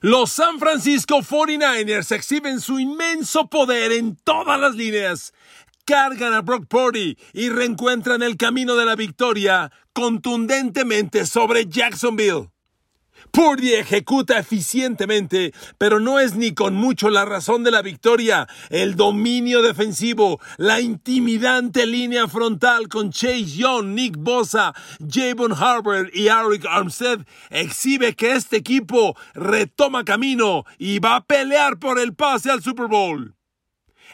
Los San Francisco 49ers exhiben su inmenso poder en todas las líneas. Cargan a Brock Purdy y reencuentran el camino de la victoria contundentemente sobre Jacksonville. Purdy ejecuta eficientemente, pero no es ni con mucho la razón de la victoria. El dominio defensivo, la intimidante línea frontal con Chase Young, Nick Bosa, Javon Harvard y Eric Armstead exhibe que este equipo retoma camino y va a pelear por el pase al Super Bowl.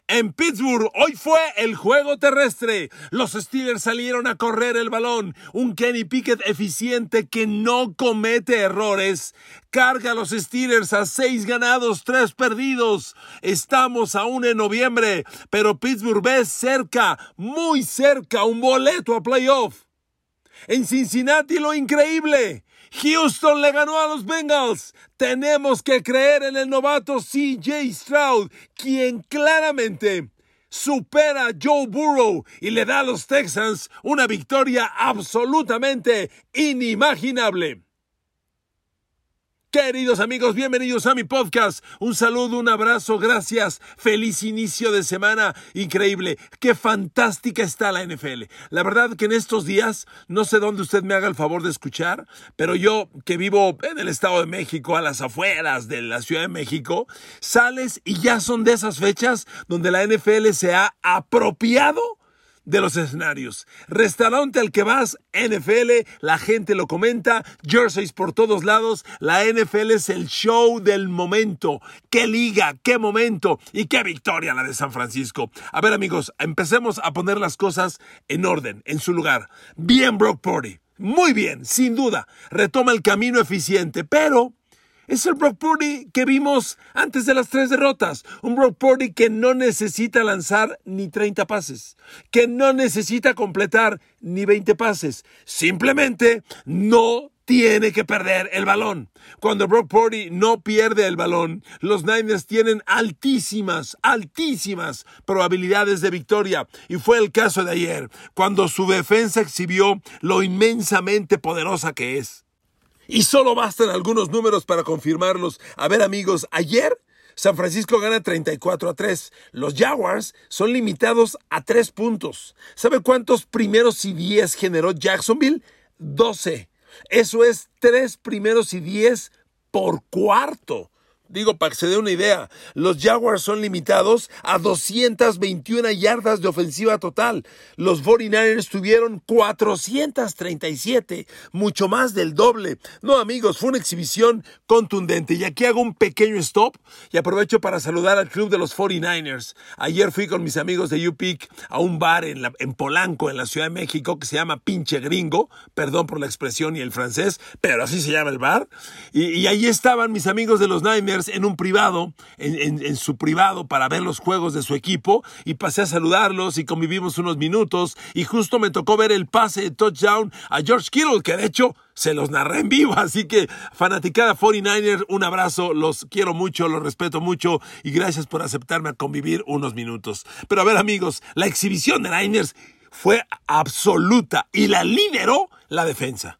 En Pittsburgh hoy fue el juego terrestre. Los Steelers salieron a correr el balón. Un Kenny Pickett eficiente que no comete errores. Carga a los Steelers a seis ganados, tres perdidos. Estamos aún en noviembre, pero Pittsburgh ve cerca, muy cerca, un boleto a playoff. En Cincinnati lo increíble. Houston le ganó a los Bengals. Tenemos que creer en el novato CJ Stroud, quien claramente supera a Joe Burrow y le da a los Texans una victoria absolutamente inimaginable. Queridos amigos, bienvenidos a mi podcast. Un saludo, un abrazo, gracias. Feliz inicio de semana. Increíble. Qué fantástica está la NFL. La verdad que en estos días, no sé dónde usted me haga el favor de escuchar, pero yo que vivo en el Estado de México, a las afueras de la Ciudad de México, sales y ya son de esas fechas donde la NFL se ha apropiado de los escenarios. Restaurante al que vas, NFL, la gente lo comenta, jerseys por todos lados, la NFL es el show del momento. ¡Qué liga, qué momento y qué victoria la de San Francisco! A ver amigos, empecemos a poner las cosas en orden, en su lugar. Bien Brock Purdy, muy bien, sin duda, retoma el camino eficiente, pero es el Brock Purdy que vimos antes de las tres derrotas. Un Brock Purdy que no necesita lanzar ni 30 pases, que no necesita completar ni 20 pases. Simplemente no tiene que perder el balón. Cuando Brock Purdy no pierde el balón, los Niners tienen altísimas, altísimas probabilidades de victoria. Y fue el caso de ayer, cuando su defensa exhibió lo inmensamente poderosa que es. Y solo bastan algunos números para confirmarlos. A ver amigos, ayer San Francisco gana 34 a 3. Los Jaguars son limitados a 3 puntos. ¿Sabe cuántos primeros y 10 generó Jacksonville? 12. Eso es 3 primeros y 10 por cuarto. Digo, para que se dé una idea, los Jaguars son limitados a 221 yardas de ofensiva total. Los 49ers tuvieron 437, mucho más del doble. No, amigos, fue una exhibición contundente. Y aquí hago un pequeño stop y aprovecho para saludar al club de los 49ers. Ayer fui con mis amigos de UPIC a un bar en, en Polanco, en la Ciudad de México, que se llama Pinche Gringo. Perdón por la expresión y el francés, pero así se llama el bar. Y, y ahí estaban mis amigos de los Niners en un privado, en, su privado, para ver los juegos de su equipo y pasé a saludarlos y convivimos unos minutos y justo me tocó ver el pase de touchdown a George Kittle, que de hecho se los narré en vivo, así que fanaticada 49er, un abrazo, los quiero mucho, los respeto mucho y gracias por aceptarme a convivir unos minutos. Pero a ver amigos, la exhibición de Niners fue absoluta y la lideró la defensa.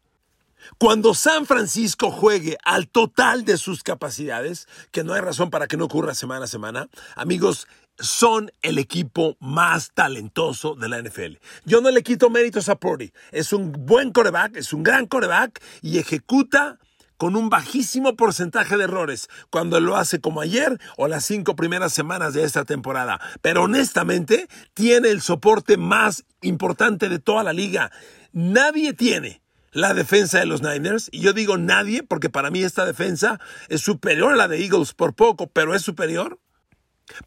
Cuando San Francisco juegue al total de sus capacidades, que no hay razón para que no ocurra semana a semana, amigos, son el equipo más talentoso de la NFL. Yo no le quito méritos a Purdy. Es un buen coreback, es un gran coreback y ejecuta con un bajísimo porcentaje de errores cuando lo hace como ayer o las cinco primeras semanas de esta temporada. Pero honestamente tiene el soporte más importante de toda la liga. Nadie tiene la defensa de los Niners. Y yo digo nadie porque para mí esta defensa es superior a la de Eagles por poco, pero es superior.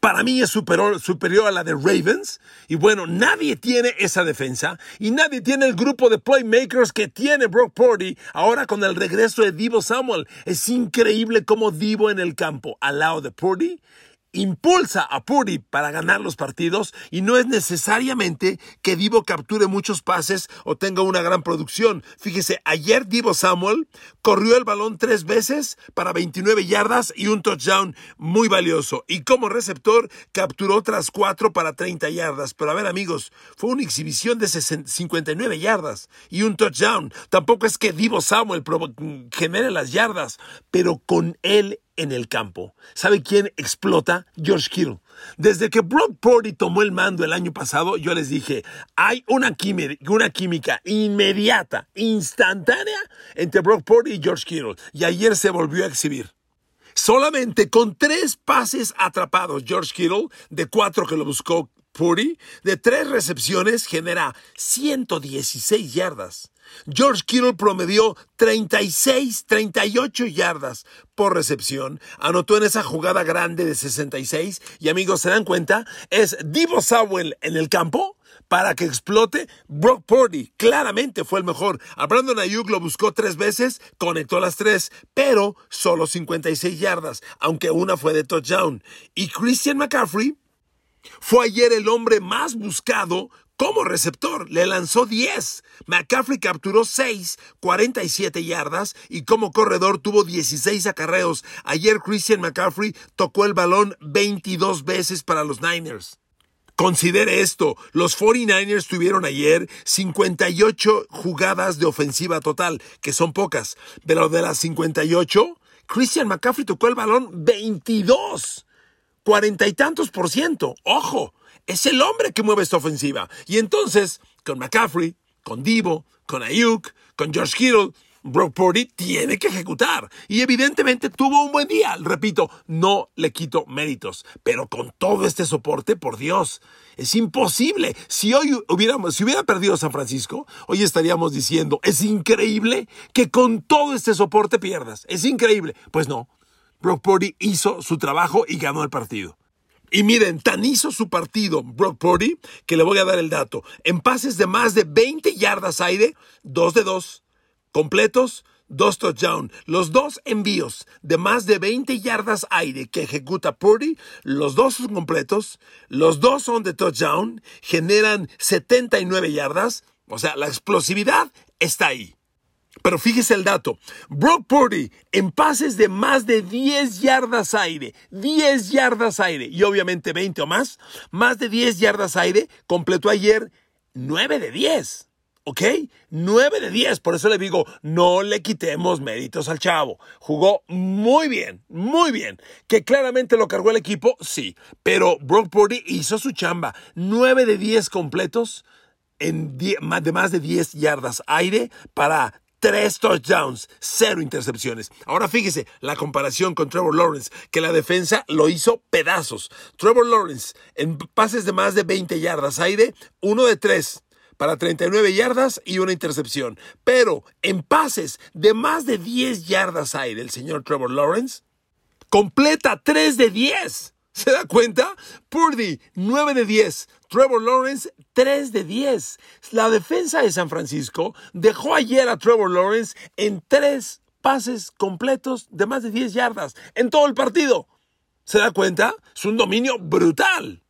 Para mí es superior, superior, a la de Ravens. Y bueno, nadie tiene esa defensa. Y nadie tiene el grupo de playmakers que tiene Brock Purdy ahora con el regreso de Divo Samuel. Es increíble cómo Divo en el campo al lado de Purdy impulsa a Purdy para ganar los partidos y no es necesariamente que Divo capture muchos pases o tenga una gran producción. Fíjese, ayer Divo Samuel corrió el balón tres veces para 29 yardas y un touchdown muy valioso. Y como receptor capturó otras cuatro para 30 yardas. Pero a ver amigos, fue una exhibición de 59 yardas y un touchdown. Tampoco es que Divo Samuel genere las yardas, pero con él en el campo. ¿Sabe quién explota? George Kittle. Desde que Brock Purdy tomó el mando el año pasado, yo les dije, hay una, química inmediata, instantánea entre Brock Purdy y George Kittle. Y ayer se volvió a exhibir. Solamente con tres pases atrapados, George Kittle, de cuatro que lo buscó Purdy, de tres recepciones, genera 116 yardas. George Kittle promedió 36, 38 yardas por recepción. Anotó en esa jugada grande de 66. Y amigos, ¿se dan cuenta? Es Divo Samuel en el campo para que explote. Brock Purdy claramente fue el mejor. A Brandon Ayuk lo buscó tres veces, conectó las tres, pero solo 56 yardas, aunque una fue de touchdown. Y Christian McCaffrey fue ayer el hombre más buscado como receptor. Le lanzó 10. McCaffrey capturó 6, 47 yardas y como corredor tuvo 16 acarreos. Ayer Christian McCaffrey tocó el balón 22 veces para los Niners. Considere esto, los 49ers tuvieron ayer 58 jugadas de ofensiva total, que son pocas, pero de las 58, Christian McCaffrey tocó el balón 22, cuarenta y tantos por ciento. Ojo, es el hombre que mueve esta ofensiva. Y entonces, con McCaffrey, con Divo, con Ayuk, con George Kittle, Brock Purdy tiene que ejecutar. Y evidentemente tuvo un buen día. Repito, no le quito méritos. Pero con todo este soporte, por Dios, es imposible. Si hoy hubiéramos, si hubiera perdido San Francisco, hoy estaríamos diciendo, es increíble que con todo este soporte pierdas. Es increíble. Pues no. Brock Purdy hizo su trabajo y ganó el partido. Y miren, tan hizo su partido Brock Purdy que le voy a dar el dato. En pases de más de 20 yardas aire, 2 de 2 completos, dos touchdowns. Los dos envíos de más de 20 yardas aire que ejecuta Purdy, los dos son completos, los dos son de touchdown, generan 79 yardas. O sea, la explosividad está ahí. Pero fíjese el dato. Brock Purdy en pases de más de 10 yardas aire, 10 yardas aire y obviamente 20 o más, más de 10 yardas aire, completó ayer 9 de 10. ¿Ok? 9 de 10. Por eso le digo, no le quitemos méritos al chavo. Jugó muy bien, muy bien. Que claramente lo cargó el equipo, sí. Pero Brock Purdy hizo su chamba. 9 de 10 completos en de más de 10 yardas aire para Tres touchdowns, cero intercepciones. Ahora fíjese la comparación con Trevor Lawrence, que la defensa lo hizo pedazos. Trevor Lawrence en pases de más de 20 yardas aire, uno de tres para 39 yardas y una intercepción. Pero en pases de más de 10 yardas aire, el señor Trevor Lawrence completa 3 de 10. ¿Se da cuenta? Purdy, 9 de 10. Trevor Lawrence, 3 de 10. La defensa de San Francisco dejó ayer a Trevor Lawrence en 3 pases completos de más de 10 yardas en todo el partido. ¿Se da cuenta? Es un dominio brutal.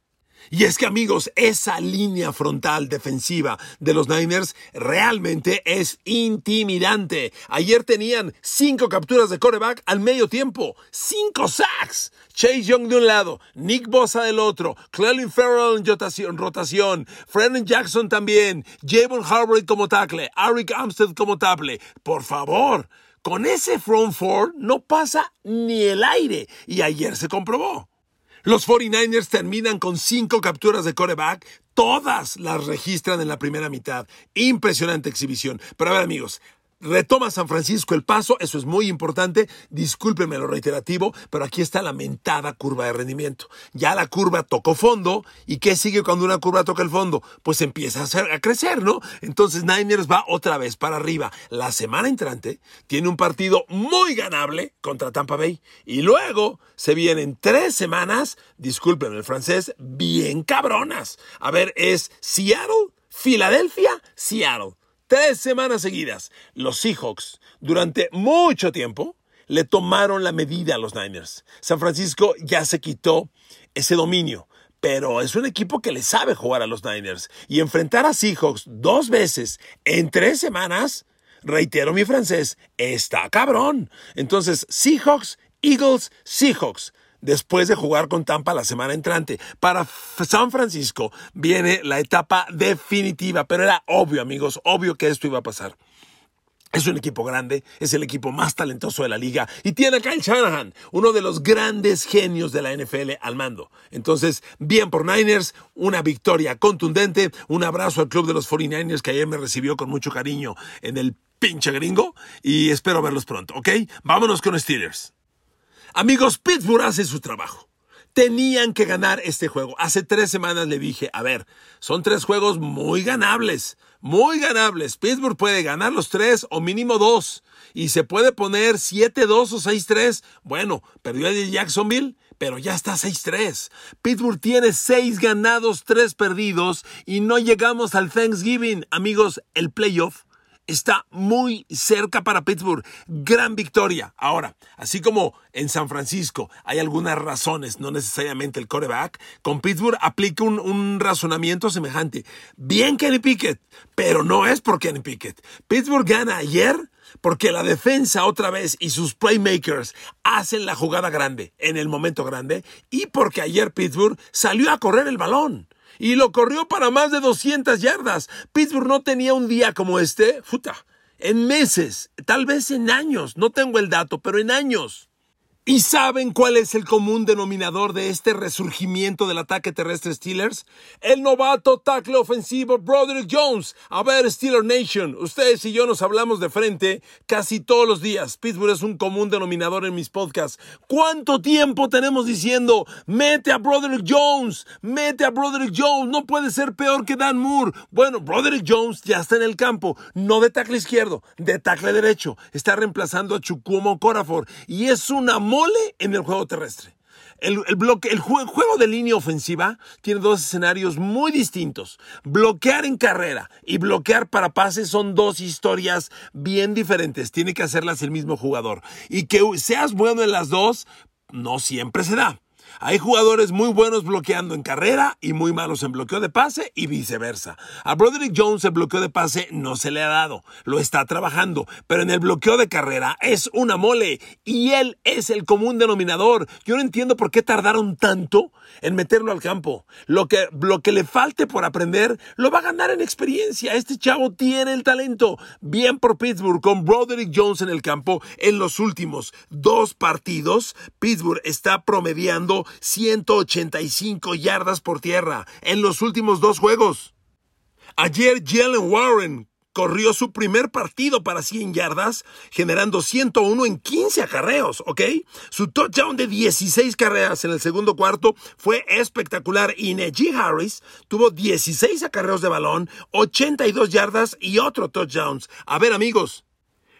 Y es que amigos, esa línea frontal defensiva de los Niners realmente es intimidante. Ayer tenían cinco capturas de coreback al medio tiempo, cinco sacks. Chase Young de un lado, Nick Bosa del otro, Clelin Farrell en rotación, rotación Jackson también, Javon Harvard como tackle, Eric Armstead como tackle. Por favor, con ese front four no pasa ni el aire. Y ayer se comprobó. Los 49ers terminan con cinco capturas de coreback. Todas las registran en la primera mitad. Impresionante exhibición. Pero a ver amigos, Retoma San Francisco el paso, eso es muy importante. Discúlpenme lo reiterativo, pero aquí está la mentada curva de rendimiento. Ya la curva tocó fondo, ¿y qué sigue cuando una curva toca el fondo? Pues empieza a, crecer, ¿no? Entonces Niners va otra vez para arriba. La semana entrante tiene un partido muy ganable contra Tampa Bay. Y luego se vienen tres semanas, discúlpenme el francés, bien cabronas. A ver, es Seattle, Filadelfia, Seattle tres semanas seguidas, los Seahawks, durante mucho tiempo, le tomaron la medida a los Niners. San Francisco ya se quitó ese dominio, pero es un equipo que le sabe jugar a los Niners. Y enfrentar a Seahawks dos veces en tres semanas, reitero mi francés, está cabrón. Entonces, Seahawks, Eagles, Seahawks después de jugar con Tampa la semana entrante. Para San Francisco viene la etapa definitiva, pero era obvio, amigos, obvio que esto iba a pasar. Es un equipo grande, es el equipo más talentoso de la liga y tiene a Kyle Shanahan, uno de los grandes genios de la NFL al mando. Entonces, bien por Niners, una victoria contundente, un abrazo al club de los 49ers que ayer me recibió con mucho cariño en el pinche gringo y espero verlos pronto, ¿ok? Vámonos con Steelers. Amigos, Pittsburgh hace su trabajo. Tenían que ganar este juego. Hace tres semanas le dije, a ver, son tres juegos muy ganables, muy ganables. Pittsburgh puede ganar los tres o mínimo dos. Y se puede poner 7-2 o 6-3. Bueno, perdió el Jacksonville, pero ya está 6-3. Pittsburgh tiene 6 ganados, 3 perdidos y no llegamos al Thanksgiving. Amigos, el playoff está muy cerca para Pittsburgh. Gran victoria. Ahora, así como en San Francisco hay algunas razones, no necesariamente el coreback, con Pittsburgh aplica un, razonamiento semejante. Bien Kenny Pickett, pero no es por Kenny Pickett. Pittsburgh gana ayer porque la defensa otra vez y sus playmakers hacen la jugada grande en el momento grande y porque ayer Pittsburgh salió a correr el balón y lo corrió para más de 200 yardas. Pittsburgh no tenía un día como este, puta, en meses, tal vez en años, no tengo el dato, pero en años. ¿Y saben cuál es el común denominador de este resurgimiento del ataque terrestre Steelers? El novato tackle ofensivo Broderick Jones. A ver, Steeler Nation, ustedes y yo nos hablamos de frente casi todos los días. Pittsburgh es un común denominador en mis podcasts. ¿Cuánto tiempo tenemos diciendo, mete a Broderick Jones, mete a Broderick Jones, no puede ser peor que Dan Moore? Bueno, Broderick Jones ya está en el campo, no de tackle izquierdo, de tackle derecho. Está reemplazando a Chukwumo Corafor y es una en el juego terrestre. El, bloque, el juego de línea ofensiva tiene dos escenarios muy distintos. Bloquear en carrera y bloquear para pases son dos historias bien diferentes. Tiene que hacerlas el mismo jugador. Y que seas bueno en las dos, no siempre se da. Hay jugadores muy buenos bloqueando en carrera y muy malos en bloqueo de pase y viceversa. A Broderick Jones el bloqueo de pase no se le ha dado, lo está trabajando, pero en el bloqueo de carrera es una mole y él es el común denominador. Yo no entiendo por qué tardaron tanto en meterlo al campo. Lo que, lo que le falte por aprender lo va a ganar en experiencia. Este chavo tiene el talento. Bien por Pittsburgh con Broderick Jones en el campo en los últimos dos partidos. Pittsburgh está promediando 185 yardas por tierra en los últimos dos juegos. Ayer Jalen Warren corrió su primer partido para 100 yardas, generando 101 en 15 acarreos, ¿ok? Su touchdown de 16 carreras en el segundo cuarto fue espectacular y Najee Harris tuvo 16 acarreos de balón, 82 yardas y otro touchdown. A ver amigos,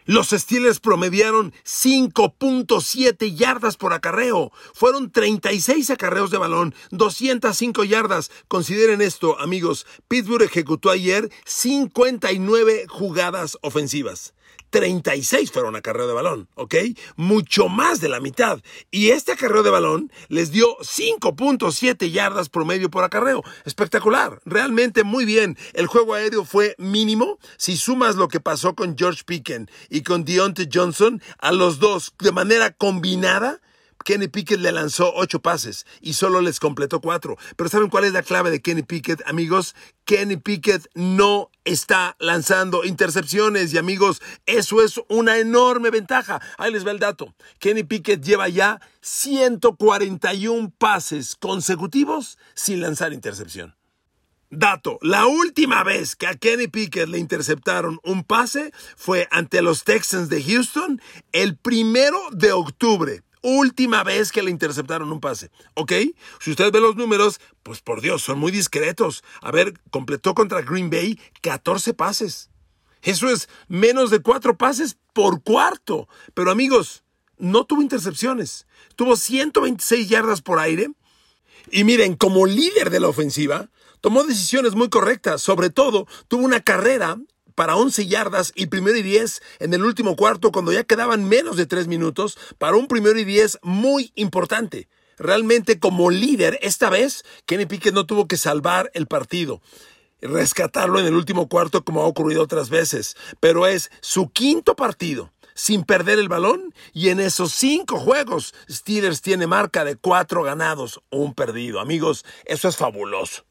los Steelers promediaron 5.7 yardas por acarreo. Fueron 36 acarreos de balón, 205 yardas. Consideren esto, amigos. Pittsburgh ejecutó ayer 59 jugadas ofensivas. 36 fueron acarreo de balón, ¿ok? Mucho más de la mitad. Y este acarreo de balón les dio 5.7 yardas promedio por acarreo. Espectacular, realmente muy bien. El juego aéreo fue mínimo. Si sumas lo que pasó con George Picken y con Deontay Johnson, a los dos de manera combinada, Kenny Pickett le lanzó ocho pases y solo les completó cuatro. Pero ¿saben cuál es la clave de Kenny Pickett, amigos? Kenny Pickett no está lanzando intercepciones y amigos, eso es una enorme ventaja. Ahí les va el dato. Kenny Pickett lleva ya 141 pases consecutivos sin lanzar intercepción. Dato, la última vez que a Kenny Pickett le interceptaron un pase fue ante los Texans de Houston el primero de octubre última vez que le interceptaron un pase. ¿Ok? Si usted ve los números, pues por Dios, son muy discretos. A ver, completó contra Green Bay 14 pases. Eso es menos de cuatro pases por cuarto. Pero amigos, no tuvo intercepciones. Tuvo 126 yardas por aire. Y miren, como líder de la ofensiva, tomó decisiones muy correctas. Sobre todo, tuvo una carrera para 11 yardas y primero y 10 en el último cuarto cuando ya quedaban menos de 3 minutos para un primero y 10 muy importante. Realmente como líder, esta vez Kenny Pickett no tuvo que salvar el partido rescatarlo en el último cuarto como ha ocurrido otras veces, pero es su quinto partido sin perder el balón y en esos cinco juegos Steelers tiene marca de cuatro ganados un perdido. Amigos, eso es fabuloso.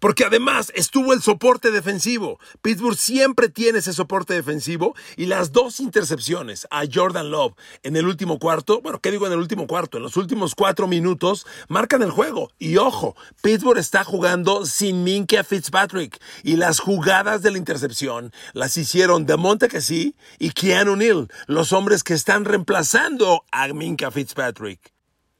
Porque además estuvo el soporte defensivo. Pittsburgh siempre tiene ese soporte defensivo y las dos intercepciones a Jordan Love en el último cuarto, bueno, ¿qué digo en el último cuarto? En los últimos cuatro minutos marcan el juego. Y ojo, Pittsburgh está jugando sin Minka Fitzpatrick y las jugadas de la intercepción las hicieron de Monte sí y Keanu Neal, los hombres que están reemplazando a Minka Fitzpatrick.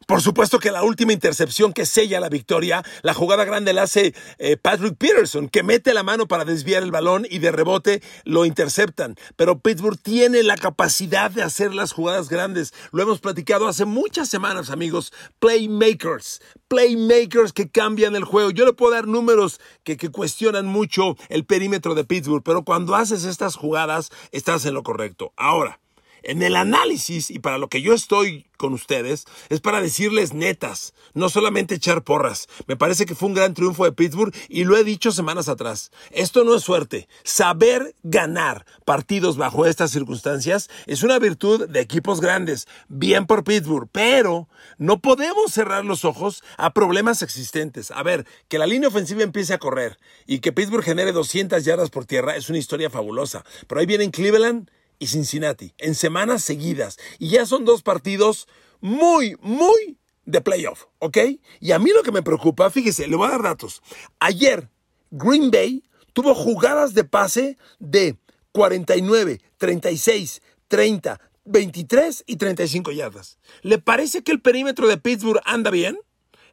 Por supuesto que la última intercepción que sella la victoria, la jugada grande la hace eh, Patrick Peterson, que mete la mano para desviar el balón y de rebote lo interceptan. Pero Pittsburgh tiene la capacidad de hacer las jugadas grandes. Lo hemos platicado hace muchas semanas, amigos. Playmakers, playmakers que cambian el juego. Yo le puedo dar números que, que cuestionan mucho el perímetro de Pittsburgh, pero cuando haces estas jugadas estás en lo correcto. Ahora, en el análisis y para lo que yo estoy con ustedes es para decirles netas, no solamente echar porras. Me parece que fue un gran triunfo de Pittsburgh y lo he dicho semanas atrás. Esto no es suerte. Saber ganar partidos bajo estas circunstancias es una virtud de equipos grandes. Bien por Pittsburgh, pero no podemos cerrar los ojos a problemas existentes. A ver, que la línea ofensiva empiece a correr y que Pittsburgh genere 200 yardas por tierra es una historia fabulosa. Pero ahí viene Cleveland y Cincinnati en semanas seguidas. Y ya son dos partidos muy, muy de playoff, ¿ok? Y a mí lo que me preocupa, fíjese, le voy a dar datos. Ayer, Green Bay tuvo jugadas de pase de 49, 36, 30, 23 y 35 yardas. ¿Le parece que el perímetro de Pittsburgh anda bien?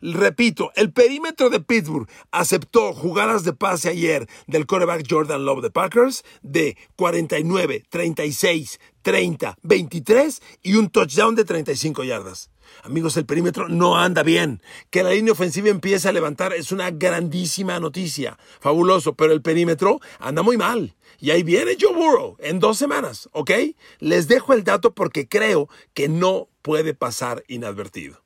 Repito, el perímetro de Pittsburgh aceptó jugadas de pase ayer del quarterback Jordan Love de Packers de 49, 36, 30, 23 y un touchdown de 35 yardas. Amigos, el perímetro no anda bien. Que la línea ofensiva empiece a levantar es una grandísima noticia. Fabuloso, pero el perímetro anda muy mal. Y ahí viene Joe Burrow en dos semanas, ¿ok? Les dejo el dato porque creo que no puede pasar inadvertido.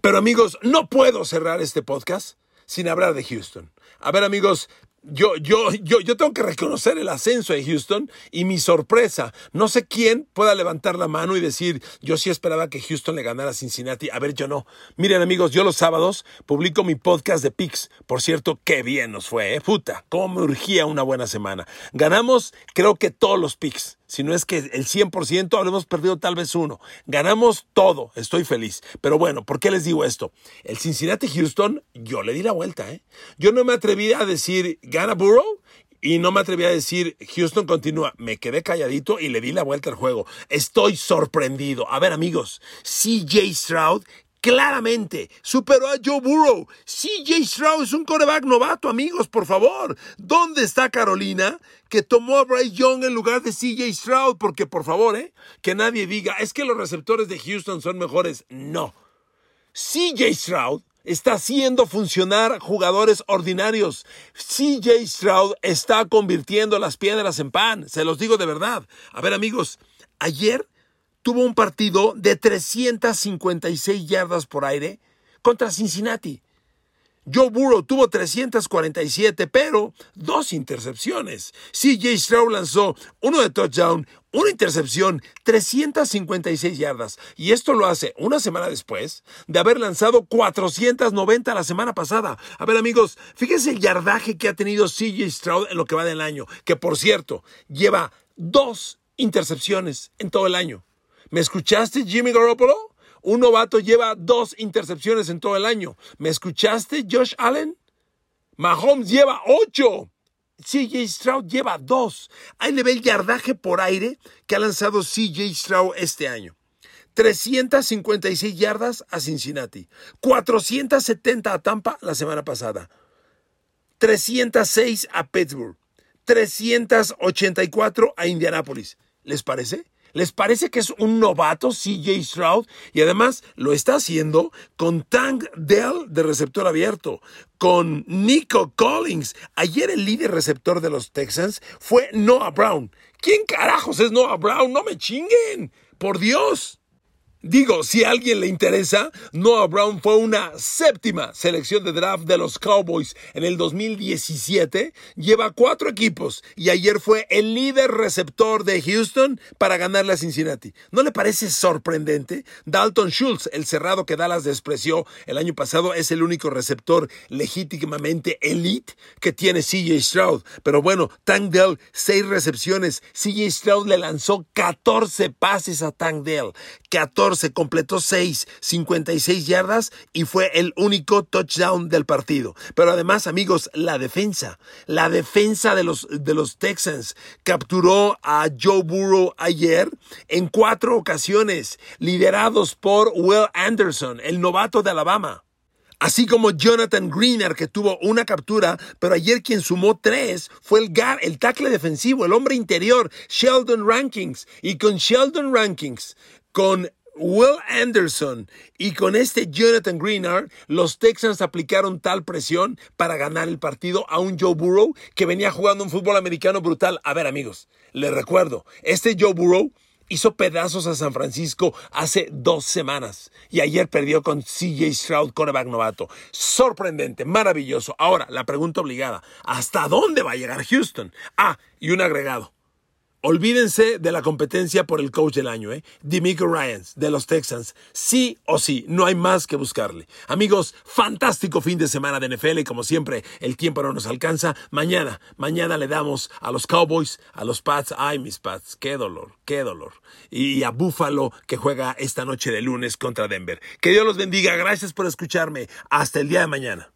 Pero amigos, no puedo cerrar este podcast sin hablar de Houston. A ver amigos, yo, yo, yo, yo tengo que reconocer el ascenso de Houston y mi sorpresa. No sé quién pueda levantar la mano y decir, yo sí esperaba que Houston le ganara a Cincinnati. A ver, yo no. Miren, amigos, yo los sábados publico mi podcast de Picks. Por cierto, qué bien nos fue, ¿eh? Puta, cómo me urgía una buena semana. Ganamos, creo que todos los Picks si no es que el 100%, habremos perdido tal vez uno. Ganamos todo, estoy feliz. Pero bueno, ¿por qué les digo esto? El Cincinnati Houston, yo le di la vuelta, ¿eh? Yo no me atreví a decir, gana Burrow, y no me atreví a decir, Houston continúa. Me quedé calladito y le di la vuelta al juego. Estoy sorprendido. A ver, amigos, CJ Stroud claramente superó a Joe Burrow. CJ Stroud es un coreback novato, amigos, por favor. ¿Dónde está Carolina que tomó a Bryce Young en lugar de CJ Stroud? Porque, por favor, ¿eh? que nadie diga, es que los receptores de Houston son mejores. No. CJ Stroud está haciendo funcionar jugadores ordinarios. CJ Stroud está convirtiendo las piedras en pan. Se los digo de verdad. A ver, amigos, ayer tuvo un partido de 356 yardas por aire contra Cincinnati. Joe Burrow tuvo 347, pero dos intercepciones. CJ Stroud lanzó uno de touchdown, una intercepción, 356 yardas. Y esto lo hace una semana después de haber lanzado 490 la semana pasada. A ver, amigos, fíjense el yardaje que ha tenido CJ Stroud en lo que va del año, que por cierto, lleva dos intercepciones en todo el año. ¿Me escuchaste, Jimmy Garoppolo? Un novato lleva dos intercepciones en todo el año. ¿Me escuchaste, Josh Allen? Mahomes lleva ocho. CJ Stroud lleva dos. Ahí le ve el yardaje por aire que ha lanzado CJ Stroud este año. 356 yardas a Cincinnati. 470 a Tampa la semana pasada. 306 a Pittsburgh. 384 a Indianapolis. ¿Les parece? ¿Les parece que es un novato CJ Stroud? Y además lo está haciendo con Tank Dell de receptor abierto, con Nico Collins. Ayer el líder receptor de los Texans fue Noah Brown. ¿Quién carajos es Noah Brown? No me chinguen. Por Dios. Digo, si a alguien le interesa, Noah Brown fue una séptima selección de draft de los Cowboys en el 2017. Lleva cuatro equipos y ayer fue el líder receptor de Houston para ganarle a Cincinnati. ¿No le parece sorprendente? Dalton Schultz, el cerrado que Dallas despreció el año pasado, es el único receptor legítimamente elite que tiene CJ Stroud. Pero bueno, Tank Dell, seis recepciones. CJ Stroud le lanzó 14 pases a Tank Dell. 14 se completó 6, 56 yardas y fue el único touchdown del partido. Pero además, amigos, la defensa, la defensa de los, de los Texans capturó a Joe Burrow ayer en cuatro ocasiones, liderados por Will Anderson, el novato de Alabama así como Jonathan Greener, que tuvo una captura, pero ayer quien sumó tres fue el, gar, el tackle defensivo, el hombre interior, Sheldon Rankings. Y con Sheldon Rankings, con Will Anderson y con este Jonathan Greenard, los Texans aplicaron tal presión para ganar el partido a un Joe Burrow que venía jugando un fútbol americano brutal. A ver, amigos, les recuerdo, este Joe Burrow hizo pedazos a San Francisco hace dos semanas y ayer perdió con CJ Stroud, coreback novato. Sorprendente, maravilloso. Ahora, la pregunta obligada, ¿hasta dónde va a llegar Houston? Ah, y un agregado. Olvídense de la competencia por el coach del año, ¿eh? Demico Ryans, de los Texans. Sí o sí, no hay más que buscarle. Amigos, fantástico fin de semana de NFL y como siempre, el tiempo no nos alcanza. Mañana, mañana le damos a los Cowboys, a los Pats. Ay, mis Pats, qué dolor, qué dolor. Y a Buffalo, que juega esta noche de lunes contra Denver. Que Dios los bendiga. Gracias por escucharme. Hasta el día de mañana.